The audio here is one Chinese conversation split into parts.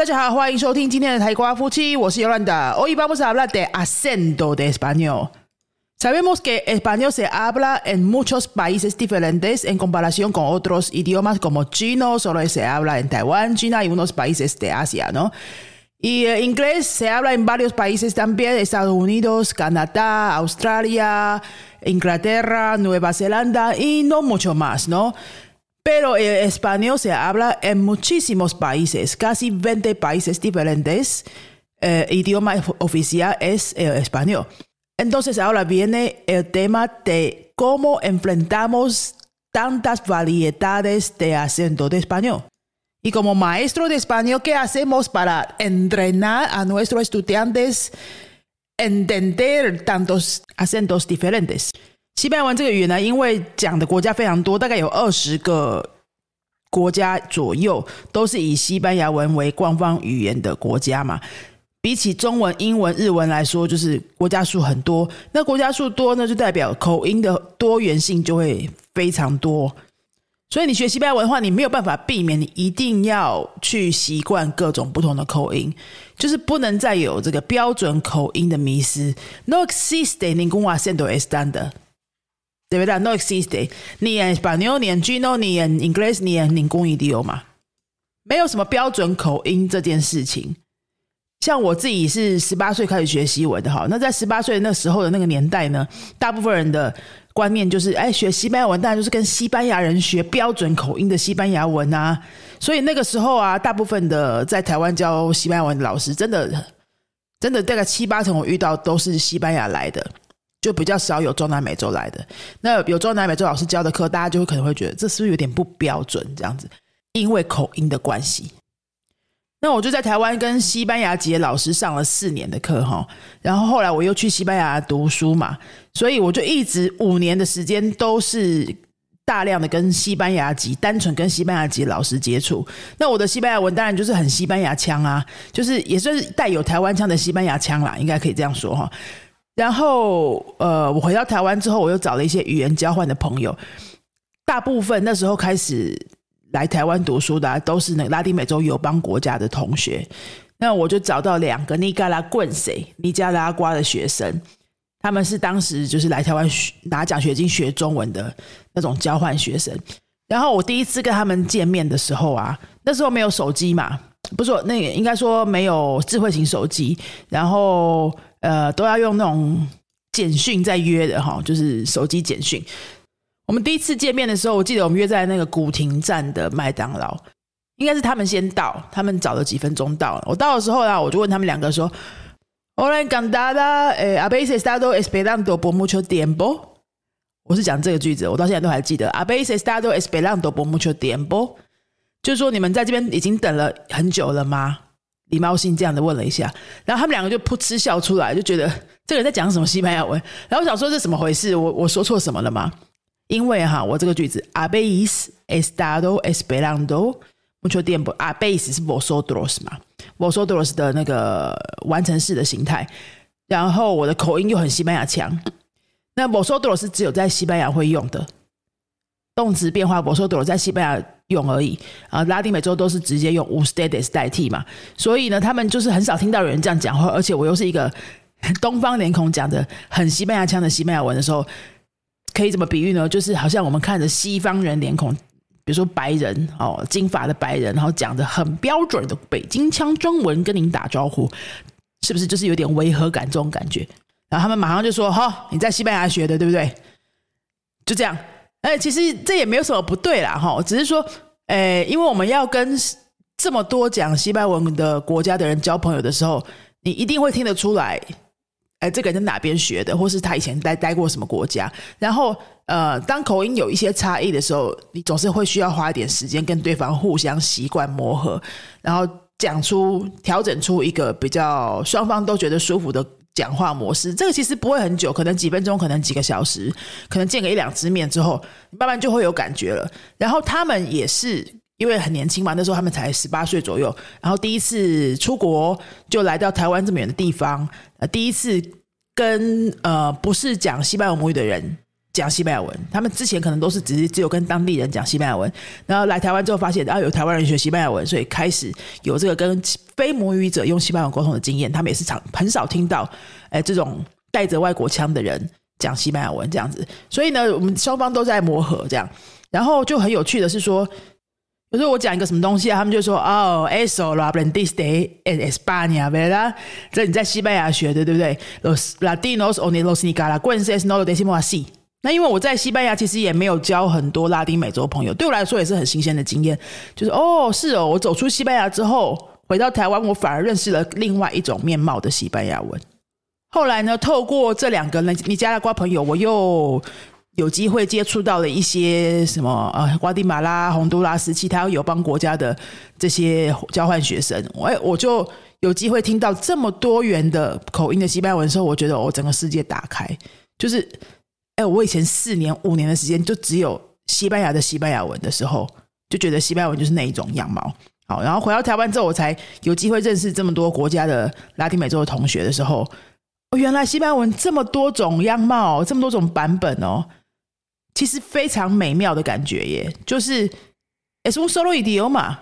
大家好，欢迎收听今天的台瓜夫妻，我是尤兰达。Hoy vamos a hablar de acento de español. Sabemos que español se habla en muchos países diferentes en comparación con otros idiomas como chino, solo se habla en Taiwán, China y unos países de Asia, ¿no? Y eh, inglés se habla en varios países también, Estados Unidos, Canadá, Australia, Inglaterra, Nueva Zelanda y no mucho más, ¿no? Pero el español se habla en muchísimos países, casi 20 países diferentes. El idioma oficial es el español. Entonces ahora viene el tema de cómo enfrentamos tantas variedades de acento de español. Y como maestro de español, ¿qué hacemos para entrenar a nuestros estudiantes entender tantos acentos diferentes? 西班牙文这个语言呢，因为讲的国家非常多，大概有二十个国家左右，都是以西班牙文为官方语言的国家嘛。比起中文、英文、日文来说，就是国家数很多。那国家数多呢，就代表口音的多元性就会非常多。所以你学西班牙文的话，你没有办法避免，你一定要去习惯各种不同的口音，就是不能再有这个标准口音的迷失。No existe ningún acento estándar。对不对？No existe，你演 Spanish，你演 Gino，你演 English，你演 ningún idioma，没有什么标准口音这件事情。像我自己是十八岁开始学西文的哈，那在十八岁那时候的那个年代呢，大部分人的观念就是，哎，学西班牙文当然就是跟西班牙人学标准口音的西班牙文啊。所以那个时候啊，大部分的在台湾教西班牙文的老师，真的真的大概七八成我遇到都是西班牙来的。就比较少有中南美洲来的，那有中南美洲老师教的课，大家就会可能会觉得这是不是有点不标准这样子？因为口音的关系。那我就在台湾跟西班牙籍的老师上了四年的课哈，然后后来我又去西班牙读书嘛，所以我就一直五年的时间都是大量的跟西班牙籍、单纯跟西班牙籍老师接触。那我的西班牙文当然就是很西班牙腔啊，就是也算是带有台湾腔的西班牙腔啦，应该可以这样说哈。然后，呃，我回到台湾之后，我又找了一些语言交换的朋友。大部分那时候开始来台湾读书的，都是那拉丁美洲友邦国家的同学。那我就找到两个尼加拉棍谁尼加拉瓜的学生，他们是当时就是来台湾拿奖学金学中文的那种交换学生。然后我第一次跟他们见面的时候啊，那时候没有手机嘛，不是那个应该说没有智慧型手机，然后。呃，都要用那种简讯在约的哈，就是手机简讯。我们第一次见面的时候，我记得我们约在那个古亭站的麦当劳，应该是他们先到，他们早了几分钟到。我到的时候呢，我就问他们两个说：“Hola, cantada, a veces estado esperando por mucho tiempo。”我是讲这个句子，我到现在都还记得。“A veces estado esperando por mucho tiempo”，就是说你们在这边已经等了很久了吗？礼貌性这样的问了一下，然后他们两个就噗嗤笑出来，就觉得这个人在讲什么西班牙文。然后我想说这怎么回事？我我说错什么了吗？因为哈，我这个句子 habéis estado esperando mucho tiempo。a b e i s 是 vosotros 嘛，vosotros 的那个完成式的形态。然后我的口音又很西班牙腔，那 vosotros 只有在西班牙会用的动词变化，vosotros 在西班牙。用而已啊，拉丁美洲都是直接用 ustedes 代替嘛，所以呢，他们就是很少听到有人这样讲话，而且我又是一个东方脸孔，讲的很西班牙腔的西班牙文的时候，可以怎么比喻呢？就是好像我们看着西方人脸孔，比如说白人哦，金发的白人，然后讲的很标准的北京腔中文跟您打招呼，是不是就是有点违和感这种感觉？然后他们马上就说：“哈，你在西班牙学的，对不对？”就这样。哎，其实这也没有什么不对啦，哈，只是说，哎，因为我们要跟这么多讲西班牙文的国家的人交朋友的时候，你一定会听得出来，哎，这个人在哪边学的，或是他以前待待过什么国家。然后，呃，当口音有一些差异的时候，你总是会需要花一点时间跟对方互相习惯磨合，然后讲出调整出一个比较双方都觉得舒服的。讲话模式，这个其实不会很久，可能几分钟，可能几个小时，可能见个一两次面之后，慢慢就会有感觉了。然后他们也是因为很年轻嘛，那时候他们才十八岁左右，然后第一次出国就来到台湾这么远的地方，呃，第一次跟呃不是讲西班牙母语的人讲西班牙文，他们之前可能都是只是只有跟当地人讲西班牙文，然后来台湾之后发现啊有台湾人学西班牙文，所以开始有这个跟非母语者用西班牙文沟通的经验。他们也是常很少听到，哎，这种带着外国腔的人讲西班牙文这样子。所以呢，我们双方都在磨合这样。然后就很有趣的是说，有时候我讲一个什么东西啊，他们就说哦，eso lo aprendiste en España，verdad？这你在西班牙学的，对不对？Los latinos o los nicaragüenses no lo decimos así。那因为我在西班牙其实也没有交很多拉丁美洲朋友，对我来说也是很新鲜的经验。就是哦，是哦，我走出西班牙之后回到台湾，我反而认识了另外一种面貌的西班牙文。后来呢，透过这两个尼尼加拉瓜朋友，我又有机会接触到了一些什么呃，瓜地马拉、洪都拉斯其他友邦国家的这些交换学生，我我就有机会听到这么多元的口音的西班牙文的时候，我觉得我整个世界打开，就是。哎，我以前四年五年的时间就只有西班牙的西班牙文的时候，就觉得西班牙文就是那一种样貌。好，然后回到台湾之后，我才有机会认识这么多国家的拉丁美洲的同学的时候，哦，原来西班牙文这么多种样貌，这么多种版本哦，其实非常美妙的感觉耶，就是 es un solo idioma。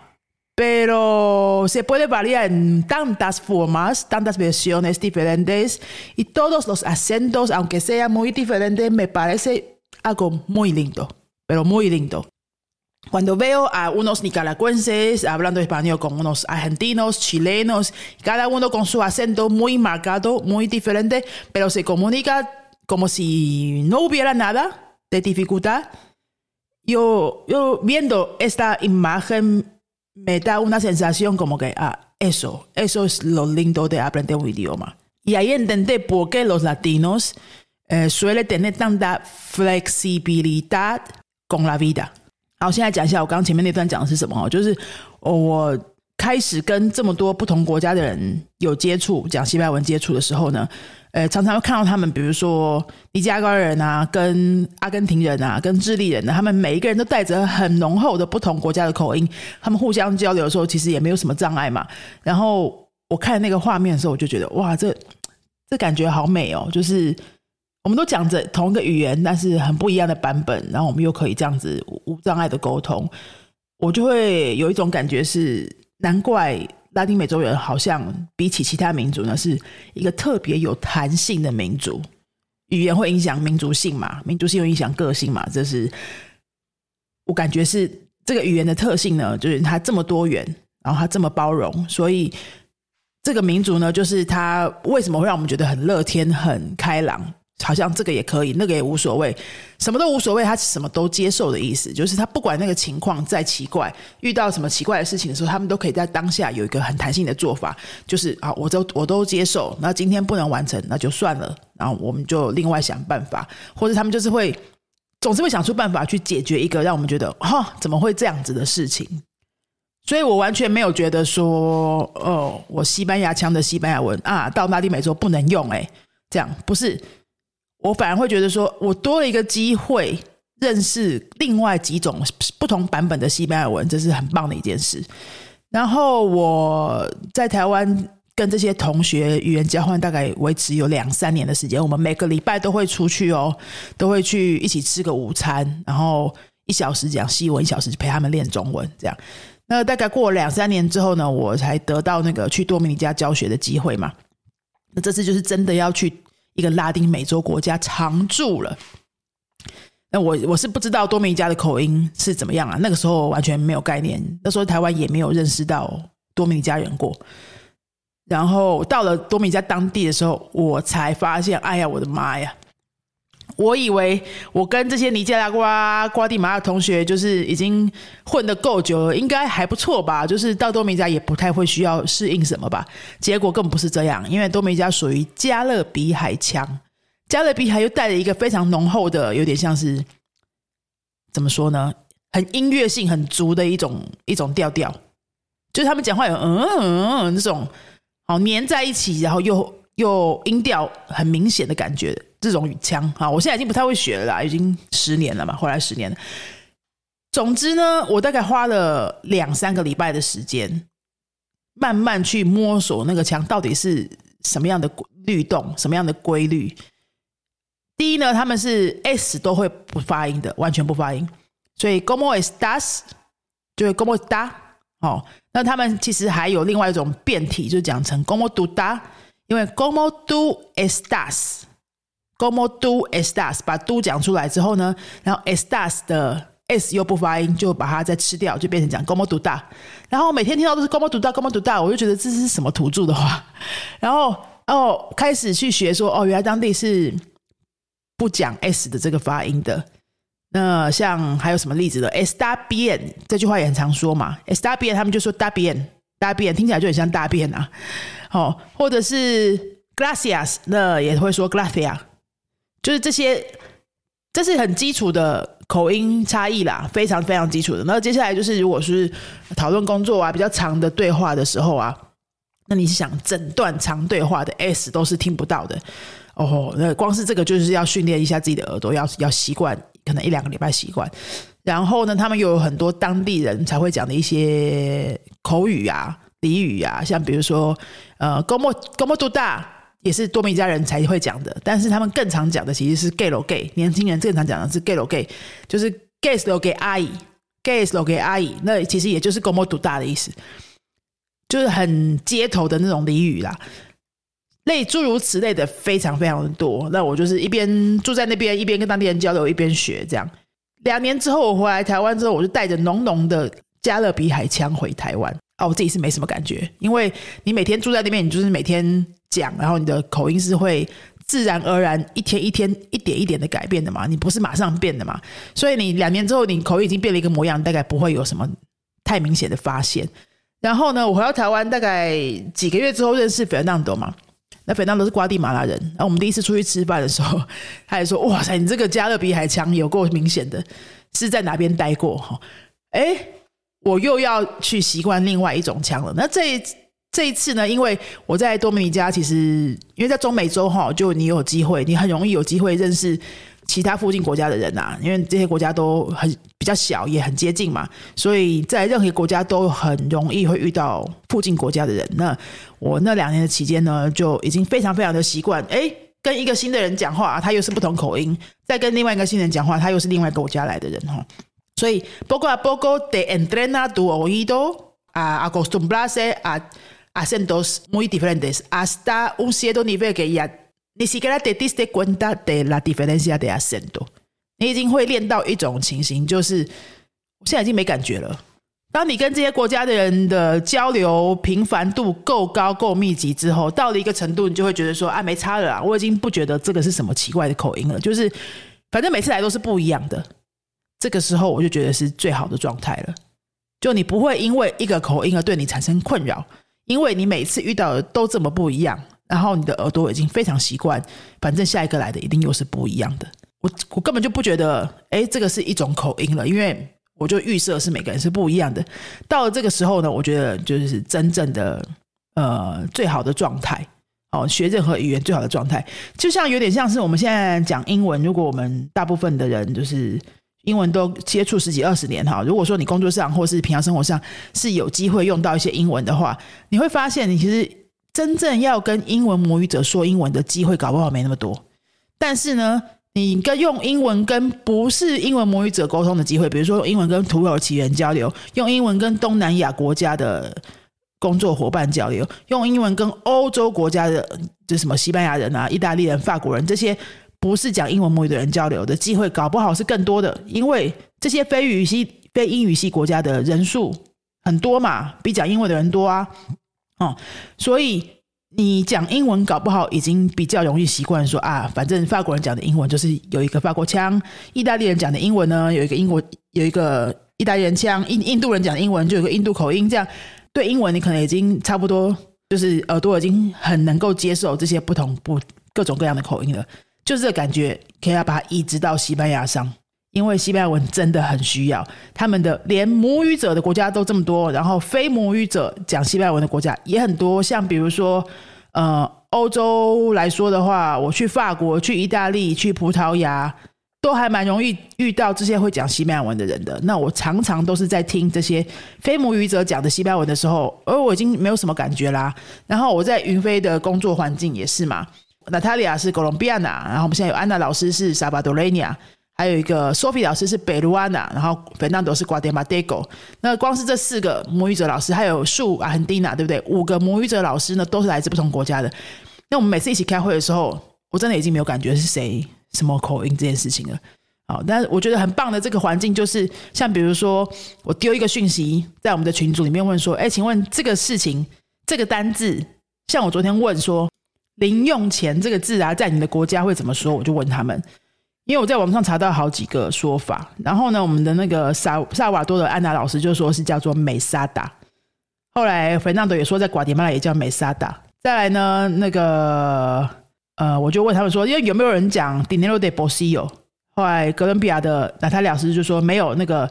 Pero se puede variar en tantas formas, tantas versiones diferentes y todos los acentos, aunque sean muy diferentes, me parece algo muy lindo, pero muy lindo. Cuando veo a unos nicaragüenses hablando español con unos argentinos, chilenos, cada uno con su acento muy marcado, muy diferente, pero se comunica como si no hubiera nada de dificultad. Yo, yo viendo esta imagen me da una sensación como que, ah, eso, eso es lo lindo de aprender un idioma. Y ahí entendé por qué los latinos eh, suelen tener tanta flexibilidad con la vida. 好，现在讲一下我刚刚前面那段讲的是什么就是我开始跟这么多不同国家的人有接触，讲西班牙文接触的时候呢，呃，常常会看到他们，比如说尼加拉人啊，跟阿根廷人啊，跟智利人啊，他们每一个人都带着很浓厚的不同国家的口音，他们互相交流的时候，其实也没有什么障碍嘛。然后我看那个画面的时候，我就觉得哇，这这感觉好美哦！就是我们都讲着同一个语言，但是很不一样的版本，然后我们又可以这样子无障碍的沟通，我就会有一种感觉是，难怪。拉丁美洲人好像比起其他民族呢，是一个特别有弹性的民族。语言会影响民族性嘛？民族性又影响个性嘛？这是我感觉是这个语言的特性呢，就是它这么多元，然后它这么包容，所以这个民族呢，就是它为什么会让我们觉得很乐天、很开朗？好像这个也可以，那个也无所谓，什么都无所谓，他什么都接受的意思，就是他不管那个情况再奇怪，遇到什么奇怪的事情的时候，他们都可以在当下有一个很弹性的做法，就是啊，我都我都接受，那今天不能完成，那就算了，然后我们就另外想办法，或者他们就是会总是会想出办法去解决一个让我们觉得哈怎么会这样子的事情，所以我完全没有觉得说哦，我西班牙腔的西班牙文啊，到拉丁美洲不能用，哎，这样不是。我反而会觉得说，我多了一个机会认识另外几种不同版本的西班牙文，这是很棒的一件事。然后我在台湾跟这些同学语言交换，大概维持有两三年的时间。我们每个礼拜都会出去哦，都会去一起吃个午餐，然后一小时讲西文，一小时陪他们练中文。这样，那大概过了两三年之后呢，我才得到那个去多米尼加教学的机会嘛。那这次就是真的要去。一个拉丁美洲国家常住了，那我我是不知道多米尼加的口音是怎么样啊？那个时候完全没有概念，那时候台湾也没有认识到多米尼加人过。然后到了多米尼加当地的时候，我才发现，哎呀，我的妈呀！我以为我跟这些尼加拉瓜、瓜地马拉同学就是已经混得够久了，应该还不错吧？就是到多米加也不太会需要适应什么吧？结果根本不是这样，因为多米加属于加勒比海腔，加勒比海又带了一个非常浓厚的，有点像是怎么说呢？很音乐性很足的一种一种调调，就是他们讲话有嗯嗯那种好粘在一起，然后又又音调很明显的感觉。这种语腔啊，我现在已经不太会学了啦，已经十年了嘛，回来十年。总之呢，我大概花了两三个礼拜的时间，慢慢去摸索那个腔到底是什么样的律动，什么样的规律。第一呢，他们是 s 都会不发音的，完全不发音。所以 como estas 就是 como da 哦。那他们其实还有另外一种变体，就讲成 como do da，因为 como do estas，como do estas，把 do 讲出来之后呢，然后 estas 的 s 又不发音，就把它再吃掉，就变成讲 como do da。然后每天听到都是 como do da，como do da，我就觉得这是什么土著的话。然后哦，开始去学说哦，原来当地是不讲 s 的这个发音的。那像还有什么例子的？Esta bien 这句话也很常说嘛。Esta bien 他们就说大便，大便听起来就很像大便啊。哦，或者是 Gracias，那也会说 Gracias，就是这些，这是很基础的口音差异啦，非常非常基础的。那接下来就是，如果是讨论工作啊，比较长的对话的时候啊，那你是想整段长对话的 S 都是听不到的。哦，那光是这个就是要训练一下自己的耳朵，要要习惯。可能一两个礼拜习惯，然后呢，他们又有很多当地人才会讲的一些口语啊、俚语啊，像比如说，呃，“gomo gomo 多大”也是多米加人才会讲的，但是他们更常讲的其实是 “gay lo gay”，年轻人更常讲的是 “gay lo gay”，就是 “gay lo gay 阿姨，gay lo gay 阿姨”，那其实也就是 “gomo 多大”的意思，就是很街头的那种俚语啦。类诸如此类的非常非常的多，那我就是一边住在那边，一边跟当地人交流，一边学这样。两年之后我回来台湾之后，我就带着浓浓的加勒比海腔回台湾。哦，我自己是没什么感觉，因为你每天住在那边，你就是每天讲，然后你的口音是会自然而然一天一天一点一点的改变的嘛，你不是马上变的嘛，所以你两年之后你口音已经变了一个模样，大概不会有什么太明显的发现。然后呢，我回到台湾大概几个月之后认识费尔南多嘛。那菲当都是瓜地马拉人，然后我们第一次出去吃饭的时候，他也说：“哇塞，你这个加勒比海腔有够明显的，是在哪边待过？”哈，哎，我又要去习惯另外一种腔了。那这这一次呢，因为我在多米尼加，其实因为在中美洲哈，就你有机会，你很容易有机会认识。其他附近国家的人呐，因为这些国家都很比较小，也很接近嘛，所以在任何国家都很容易会遇到附近国家的人。那我那两年的期间呢，就已经非常非常的习惯，哎，跟一个新的人讲话，他又是不同口音；再跟另外一个新人讲话，他又是另外一个国家来的人哈。所以，poco a poco de entrena tu oído a acostumbrarse a acentos muy diferentes hasta un cierto nivel que ya 你是给他得 dis 的滚大的 la diferencia de acento，你已经会练到一种情形，就是我现在已经没感觉了。当你跟这些国家的人的交流频繁度够高、够密集之后，到了一个程度，你就会觉得说啊，没差了啊，我已经不觉得这个是什么奇怪的口音了，就是反正每次来都是不一样的。这个时候我就觉得是最好的状态了，就你不会因为一个口音而对你产生困扰，因为你每次遇到的都这么不一样。然后你的耳朵已经非常习惯，反正下一个来的一定又是不一样的。我我根本就不觉得，哎，这个是一种口音了，因为我就预设是每个人是不一样的。到了这个时候呢，我觉得就是真正的呃最好的状态哦，学任何语言最好的状态，就像有点像是我们现在讲英文。如果我们大部分的人就是英文都接触十几二十年哈，如果说你工作上或是平常生活上是有机会用到一些英文的话，你会发现你其实。真正要跟英文母语者说英文的机会，搞不好没那么多。但是呢，你跟用英文跟不是英文母语者沟通的机会，比如说用英文跟土耳其人交流，用英文跟东南亚国家的工作伙伴交流，用英文跟欧洲国家的，就什么西班牙人啊、意大利人、法国人这些不是讲英文母语的人交流的机会，搞不好是更多的。因为这些非语系、非英语系国家的人数很多嘛，比讲英文的人多啊。哦，所以你讲英文搞不好已经比较容易习惯说啊，反正法国人讲的英文就是有一个法国腔，意大利人讲的英文呢有一个英国有一个意大利人腔，印印度人讲的英文就有个印度口音，这样对英文你可能已经差不多就是耳朵已经很能够接受这些不同不各种各样的口音了，就是这感觉可以要把它移植到西班牙上。因为西班牙文真的很需要，他们的连母语者的国家都这么多，然后非母语者讲西班牙文的国家也很多。像比如说，呃，欧洲来说的话，我去法国、去意大利、去葡萄牙，都还蛮容易遇到这些会讲西班牙文的人的。那我常常都是在听这些非母语者讲的西班牙文的时候，而我已经没有什么感觉啦。然后我在云飞的工作环境也是嘛。娜塔莉亚是哥伦比亚娜，然后我们现在有安娜老师是萨巴多雷尼亚，还有一个 Sophie 老师是贝鲁安娜，然后 Fernando 是瓜迪马德戈。那光是这四个母语者老师，还有树阿亨蒂娜，对不对？五个母语者老师呢，都是来自不同国家的。那我们每次一起开会的时候，我真的已经没有感觉是谁什么口音这件事情了。好，但是我觉得很棒的这个环境，就是像比如说，我丢一个讯息在我们的群组里面问说，哎，请问这个事情这个单字，像我昨天问说“零用钱”这个字啊，在你的国家会怎么说？我就问他们，因为我在网上查到好几个说法。然后呢，我们的那个萨萨瓦多的安娜老师就说是叫做美沙达。后来菲纳德也说在瓜迪马拉也叫美沙达。再来呢，那个呃，我就问他们说，因为有没有人讲 “dinero de bolsillo”？后来哥伦比亚的娜塔莉老师就说没有那个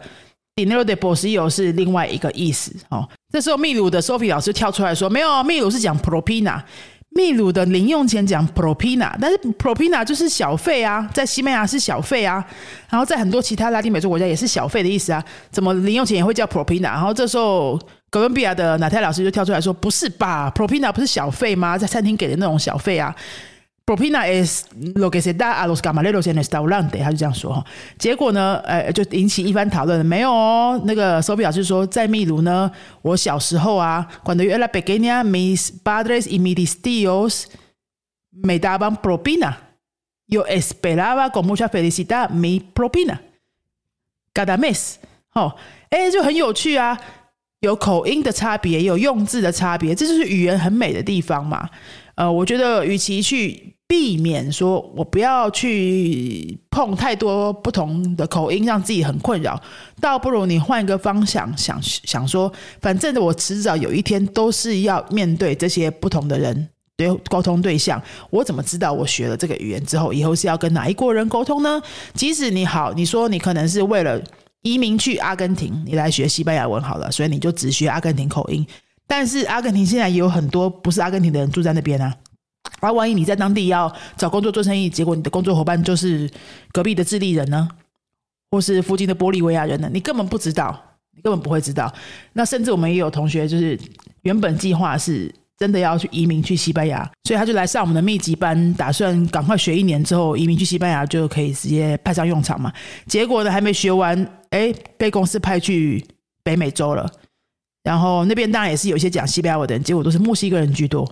dinero de bolsillo 是另外一个意思哦。这时候秘鲁的 Sophie 老师跳出来说没有，秘鲁是讲 propina，秘鲁的零用钱讲 propina，但是 propina 就是小费啊，在西班牙是小费啊，然后在很多其他拉丁美洲国家也是小费的意思啊，怎么零用钱也会叫 propina？然后这时候哥伦比亚的纳泰老师就跳出来说不是吧，propina 不是小费吗？在餐厅给的那种小费啊。Propina es lo que se da a los camareros en restaurante，他就这样说哈。结果呢，呃，就引起一番讨论。没有哦，那个 Sophie 老师说，在秘鲁呢，我小时候啊，cuando yo era pequeña mis padres y mis tíos me daban propina. Yo esperaba con mucha felicidad mi propina cada mes。哦，哎，就很有趣啊，有口音的差别，有用字的差别，这就是语言很美的地方嘛。呃，我觉得与其去避免说，我不要去碰太多不同的口音，让自己很困扰，倒不如你换一个方向想想说，反正我迟早有一天都是要面对这些不同的人对沟通对象，我怎么知道我学了这个语言之后，以后是要跟哪一国人沟通呢？即使你好，你说你可能是为了移民去阿根廷，你来学西班牙文好了，所以你就只学阿根廷口音，但是阿根廷现在也有很多不是阿根廷的人住在那边啊。而万一你在当地要找工作做生意，结果你的工作伙伴就是隔壁的智利人呢，或是附近的玻利维亚人呢？你根本不知道，你根本不会知道。那甚至我们也有同学，就是原本计划是真的要去移民去西班牙，所以他就来上我们的密集班，打算赶快学一年之后移民去西班牙就可以直接派上用场嘛。结果呢，还没学完，哎，被公司派去北美洲了。然后那边当然也是有一些讲西班牙文的人，结果都是墨西哥人居多。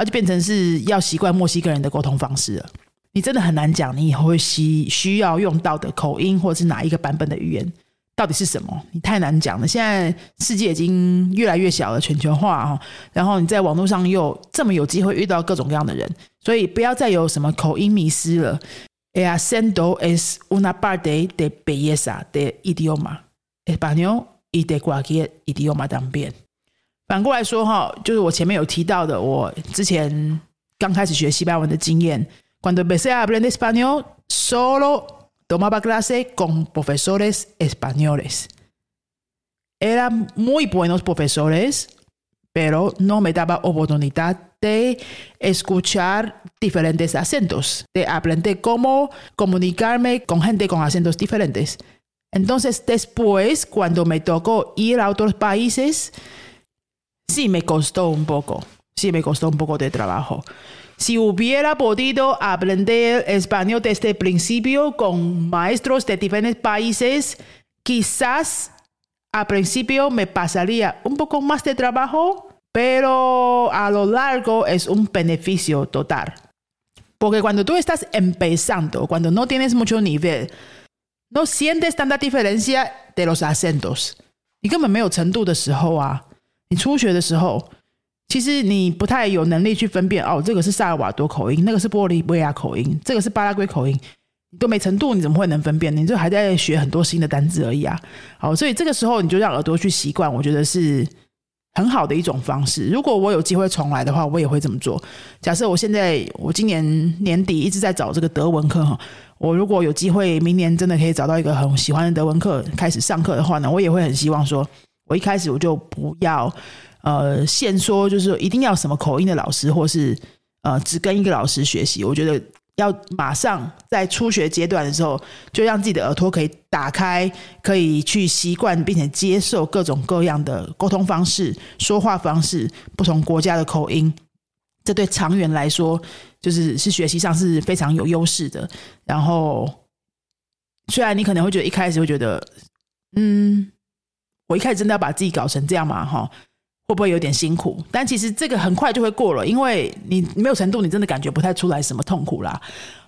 那就变成是要习惯墨西哥人的沟通方式了。你真的很难讲，你以后会需需要用到的口音，或者是哪一个版本的语言，到底是什么？你太难讲了。现在世界已经越来越小了，全球化哈。然后你在网络上又这么有机会遇到各种各样的人，所以不要再有什么口音迷失了。El acento es una parte de belleza de idioma español y de cualquier idioma también. 反过来说哈，就是我前面有提到的，我之前刚开始学西班牙文的经验。Cuando empecé a aprender español, solo tomaba clase con profesores españoles. Eran muy buenos profesores, pero no me daba oportunidad de escuchar diferentes acentos, de aprender cómo comunicarme con gente con acentos diferentes. Entonces, después, cuando me tocó ir a otros países, sí me costó un poco, sí me costó un poco de trabajo. Si hubiera podido aprender español desde el principio con maestros de diferentes países, quizás al principio me pasaría un poco más de trabajo, pero a lo largo es un beneficio total. Porque cuando tú estás empezando, cuando no tienes mucho nivel, no sientes tanta diferencia de los acentos. 你根本没有程度的时候啊， 你初学的时候，其实你不太有能力去分辨哦，这个是萨尔瓦多口音，那个是玻利维亚口音，这个是巴拉圭口音，你都没程度，你怎么会能分辨？你就还在学很多新的单字而已啊！好，所以这个时候你就让耳朵去习惯，我觉得是很好的一种方式。如果我有机会重来的话，我也会这么做。假设我现在我今年年底一直在找这个德文课哈，我如果有机会明年真的可以找到一个很喜欢的德文课开始上课的话呢，我也会很希望说。我一开始我就不要，呃，先说就是一定要什么口音的老师，或是呃只跟一个老师学习。我觉得要马上在初学阶段的时候，就让自己的耳朵可以打开，可以去习惯并且接受各种各样的沟通方式、说话方式、不同国家的口音。这对长远来说，就是是学习上是非常有优势的。然后，虽然你可能会觉得一开始会觉得，嗯，我一开始真的要把自己搞成这样嘛，哈，会不会有点辛苦？但其实这个很快就会过了，因为你没有程度，你真的感觉不太出来什么痛苦啦。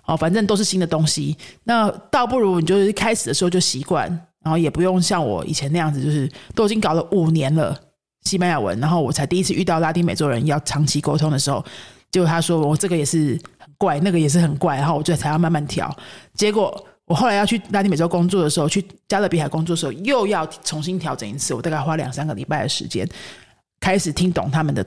哦，反正都是新的东西，那倒不如你就是开始的时候就习惯，然后也不用像我以前那样子，就是都已经搞了五年了。西班牙文，然后我才第一次遇到拉丁美洲人要长期沟通的时候，结果他说我这个也是很怪，那个也是很怪，然后我就才要慢慢调。结果我后来要去拉丁美洲工作的时候，去加勒比海工作的时候，又要重新调整一次。我大概花两三个礼拜的时间，开始听懂他们的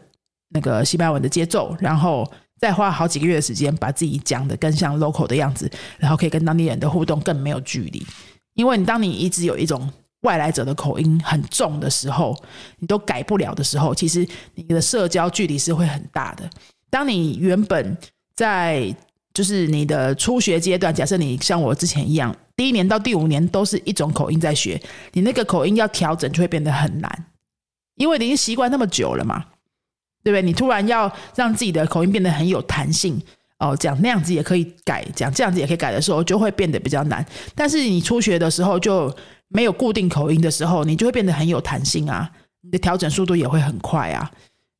那个西班牙文的节奏，然后再花好几个月的时间，把自己讲的更像 local 的样子，然后可以跟当地人的互动更没有距离。因为你当你一直有一种外来者的口音很重的时候，你都改不了的时候，其实你的社交距离是会很大的。当你原本在就是你的初学阶段，假设你像我之前一样，第一年到第五年都是一种口音在学，你那个口音要调整就会变得很难，因为你已经习惯那么久了嘛，对不对？你突然要让自己的口音变得很有弹性，哦，讲那样子也可以改，讲这样子也可以改的时候，就会变得比较难。但是你初学的时候就。没有固定口音的时候，你就会变得很有弹性啊，你的调整速度也会很快啊。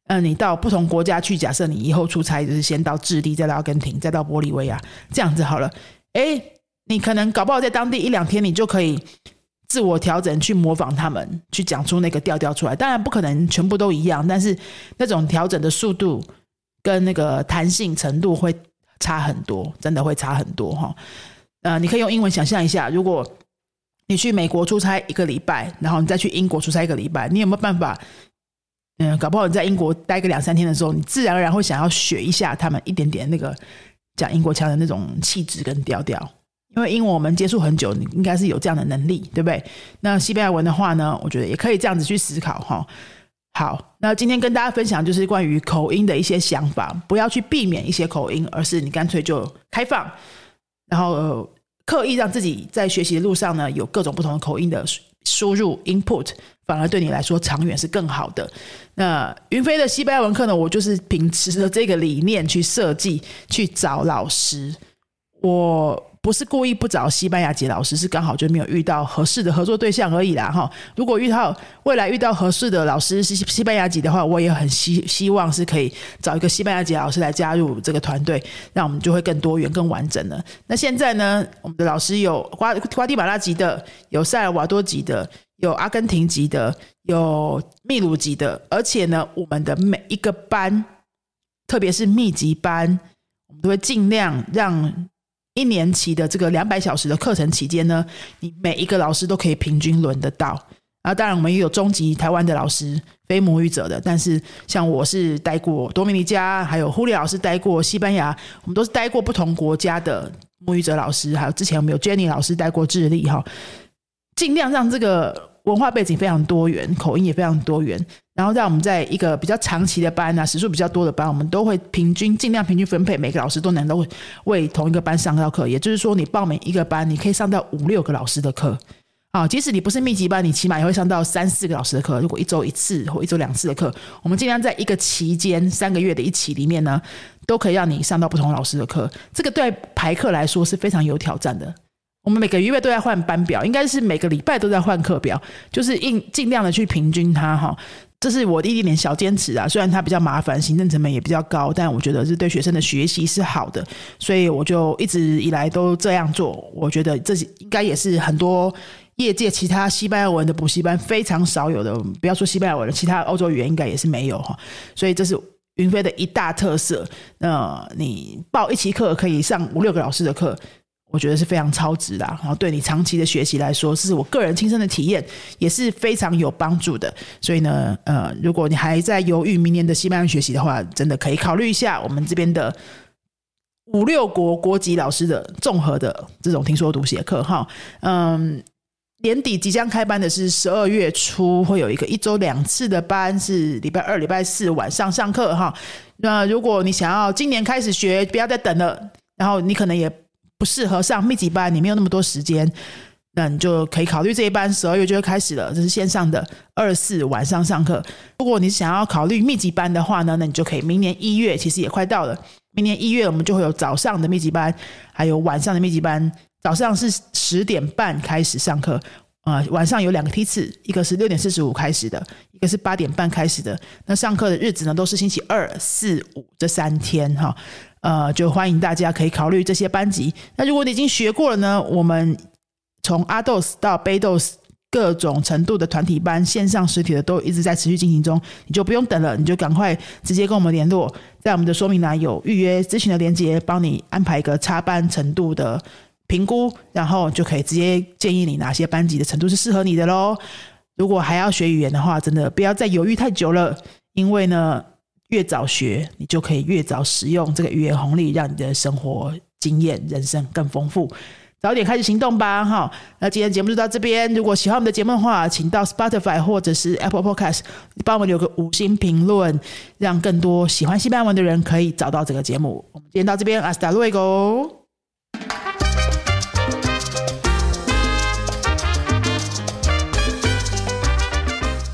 嗯，你到不同国家去，假设你以后出差就是先到智利，再到阿根廷，再到玻利维亚，这样子好了。哎，你可能搞不好在当地一两天，你就可以自我调整，去模仿他们，去讲出那个调调出来。当然不可能全部都一样，但是那种调整的速度跟那个弹性程度会差很多，真的会差很多哈。呃，你可以用英文想象一下，如果。你去美国出差一个礼拜，然后你再去英国出差一个礼拜，你有没有办法？嗯，搞不好你在英国待个两三天的时候，你自然而然会想要学一下他们一点点那个讲英国腔的那种气质跟调调。因为英文我们接触很久，你应该是有这样的能力，对不对？那西班牙文的话呢，我觉得也可以这样子去思考哈。好，那今天跟大家分享就是关于口音的一些想法，不要去避免一些口音，而是你干脆就开放，然后。刻意让自己在学习的路上呢，有各种不同的口音的输入 input，反而对你来说长远是更好的。那云飞的西班牙文课呢，我就是秉持着这个理念去设计，去找老师。我。不是故意不找西班牙籍老师，是刚好就没有遇到合适的合作对象而已啦哈。如果遇到未来遇到合适的老师是西班牙籍的话，我也很希希望是可以找一个西班牙籍老师来加入这个团队，让我们就会更多元、更完整了。那现在呢，我们的老师有瓜瓜地马拉籍的，有塞尔瓦多籍的，有阿根廷籍的，有秘鲁籍的，而且呢，我们的每一个班，特别是密集班，我们都会尽量让。一年期的这个两百小时的课程期间呢，你每一个老师都可以平均轮得到啊。当然，我们也有中级台湾的老师，非母语者的。但是，像我是待过多米尼加，还有胡里老师待过西班牙，我们都是待过不同国家的母语者老师。还有之前我们有 Jenny 老师待过智利哈，尽量让这个文化背景非常多元，口音也非常多元。然后让我们在一个比较长期的班啊，时数比较多的班，我们都会平均尽量平均分配，每个老师都能够为同一个班上到课。也就是说，你报每一个班，你可以上到五六个老师的课啊。即使你不是密集班，你起码也会上到三四个老师的课。如果一周一次或一周两次的课，我们尽量在一个期间三个月的一期里面呢，都可以让你上到不同老师的课。这个对排课来说是非常有挑战的。我们每个月都在换班表，应该是每个礼拜都在换课表，就是尽尽量的去平均它哈。这是我的一点点小坚持啊，虽然它比较麻烦，行政成本也比较高，但我觉得是对学生的学习是好的，所以我就一直以来都这样做。我觉得这是应该也是很多业界其他西班牙文的补习班非常少有的，不要说西班牙文了，其他欧洲语言应该也是没有哈。所以这是云飞的一大特色。那你报一期课可以上五六个老师的课。我觉得是非常超值的，然后对你长期的学习来说，是我个人亲身的体验，也是非常有帮助的。所以呢，呃，如果你还在犹豫明年的西班牙学习的话，真的可以考虑一下我们这边的五六国国籍老师的综合的这种听说读写课哈。嗯，年底即将开班的是十二月初会有一个一周两次的班，是礼拜二、礼拜四晚上上课哈。那如果你想要今年开始学，不要再等了，然后你可能也。适合上密集班，你没有那么多时间。那你就可以考虑这一班，十二月就会开始了，这是线上的二四晚上上课。如果你想要考虑密集班的话呢，那你就可以明年一月，其实也快到了。明年一月我们就会有早上的密集班，还有晚上的密集班。早上是十点半开始上课，呃，晚上有两个梯次，一个是六点四十五开始的，一个是八点半开始的。那上课的日子呢，都是星期二、四、五这三天哈。呃，就欢迎大家可以考虑这些班级。那如果你已经学过了呢，我们从阿豆斯到贝豆斯各种程度的团体班，线上实体的都一直在持续进行中，你就不用等了，你就赶快直接跟我们联络，在我们的说明栏有预约咨询的链接，帮你安排一个插班程度的。评估，然后就可以直接建议你哪些班级的程度是适合你的喽。如果还要学语言的话，真的不要再犹豫太久了，因为呢，越早学，你就可以越早使用这个语言红利，让你的生活经验、人生更丰富。早点开始行动吧，哈！那今天节目就到这边。如果喜欢我们的节目的话，请到 Spotify 或者是 Apple Podcast 帮我们留个五星评论，让更多喜欢西班牙文的人可以找到这个节目。我们今天到这边，Hasta luego。